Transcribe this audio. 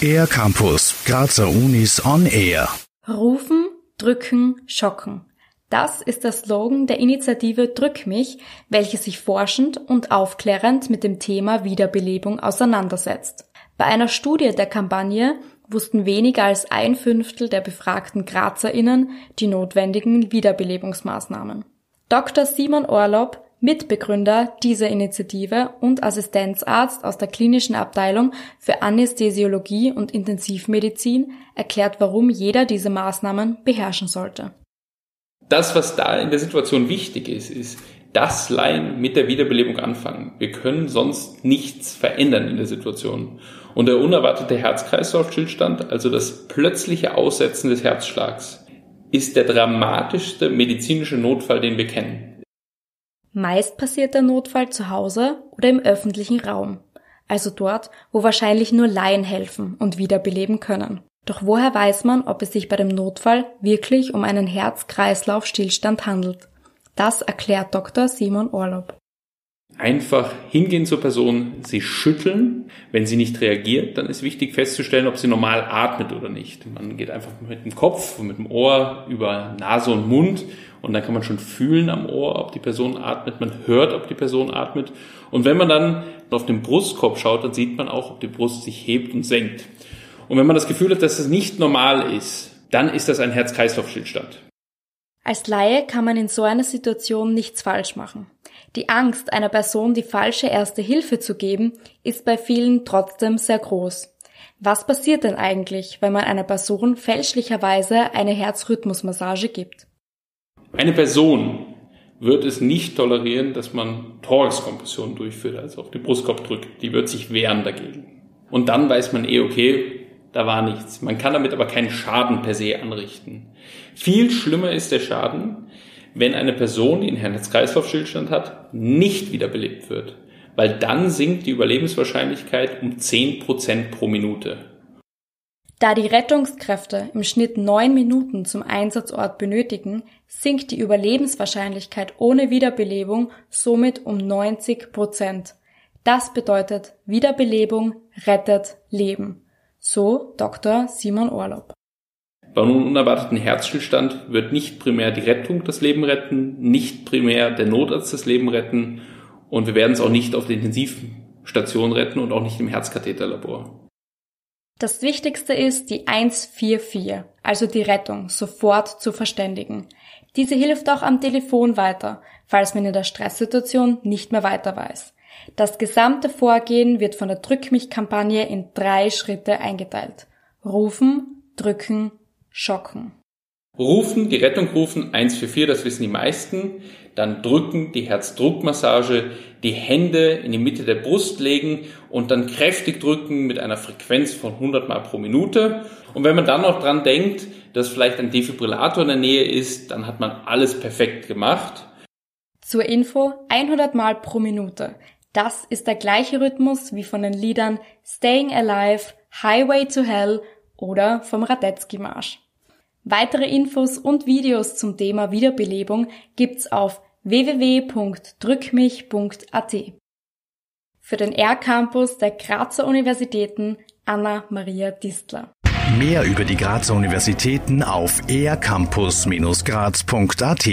Air Campus, Grazer Unis on Air. Rufen, drücken, schocken. Das ist der Slogan der Initiative Drück mich, welche sich forschend und aufklärend mit dem Thema Wiederbelebung auseinandersetzt. Bei einer Studie der Kampagne wussten weniger als ein Fünftel der befragten GrazerInnen die notwendigen Wiederbelebungsmaßnahmen. Dr. Simon Orlob Mitbegründer dieser Initiative und Assistenzarzt aus der klinischen Abteilung für Anästhesiologie und Intensivmedizin erklärt, warum jeder diese Maßnahmen beherrschen sollte. Das, was da in der Situation wichtig ist, ist, dass Laien mit der Wiederbelebung anfangen. Wir können sonst nichts verändern in der Situation. Und der unerwartete Herz-Kreislauf-Stillstand, also das plötzliche Aussetzen des Herzschlags, ist der dramatischste medizinische Notfall, den wir kennen. Meist passiert der Notfall zu Hause oder im öffentlichen Raum, also dort, wo wahrscheinlich nur Laien helfen und wiederbeleben können. Doch woher weiß man, ob es sich bei dem Notfall wirklich um einen Herz-Kreislauf-Stillstand handelt? Das erklärt Dr. Simon Orlob. Einfach hingehen zur Person, sie schütteln. Wenn sie nicht reagiert, dann ist wichtig festzustellen, ob sie normal atmet oder nicht. Man geht einfach mit dem Kopf und mit dem Ohr über Nase und Mund und dann kann man schon fühlen am Ohr, ob die Person atmet. Man hört, ob die Person atmet. Und wenn man dann auf den Brustkorb schaut, dann sieht man auch, ob die Brust sich hebt und senkt. Und wenn man das Gefühl hat, dass es nicht normal ist, dann ist das ein Herz-Kreislauf-Stillstand. Als Laie kann man in so einer Situation nichts falsch machen. Die Angst, einer Person die falsche erste Hilfe zu geben, ist bei vielen trotzdem sehr groß. Was passiert denn eigentlich, wenn man einer Person fälschlicherweise eine Herzrhythmusmassage gibt? Eine Person wird es nicht tolerieren, dass man Thoraxkompression durchführt, also auf den Brustkorb drückt. Die wird sich wehren dagegen. Und dann weiß man eh, okay, da war nichts. Man kann damit aber keinen Schaden per se anrichten. Viel schlimmer ist der Schaden, wenn eine Person, die einen Herz-Kreislauf-Stillstand hat, nicht wiederbelebt wird. Weil dann sinkt die Überlebenswahrscheinlichkeit um 10% pro Minute. Da die Rettungskräfte im Schnitt neun Minuten zum Einsatzort benötigen, sinkt die Überlebenswahrscheinlichkeit ohne Wiederbelebung somit um 90 Prozent. Das bedeutet, Wiederbelebung rettet Leben. So Dr. Simon Orlob. Bei einem unerwarteten Herzstillstand wird nicht primär die Rettung das Leben retten, nicht primär der Notarzt das Leben retten und wir werden es auch nicht auf der Intensivstation retten und auch nicht im Herzkatheterlabor. Das Wichtigste ist, die 144, also die Rettung, sofort zu verständigen. Diese hilft auch am Telefon weiter, falls man in der Stresssituation nicht mehr weiter weiß. Das gesamte Vorgehen wird von der Drück mich Kampagne in drei Schritte eingeteilt. Rufen, drücken, schocken. Rufen, die Rettung rufen, 144, das wissen die meisten. Dann drücken, die Herzdruckmassage, die Hände in die Mitte der Brust legen und dann kräftig drücken mit einer Frequenz von 100 Mal pro Minute. Und wenn man dann noch dran denkt, dass vielleicht ein Defibrillator in der Nähe ist, dann hat man alles perfekt gemacht. Zur Info 100 Mal pro Minute. Das ist der gleiche Rhythmus wie von den Liedern Staying Alive, Highway to Hell oder vom Radetzky Marsch. Weitere Infos und Videos zum Thema Wiederbelebung gibt's auf www.drückmich.at. Für den R-Campus der Grazer Universitäten Anna Maria Distler. Mehr über die Grazer Universitäten auf ercampus-graz.at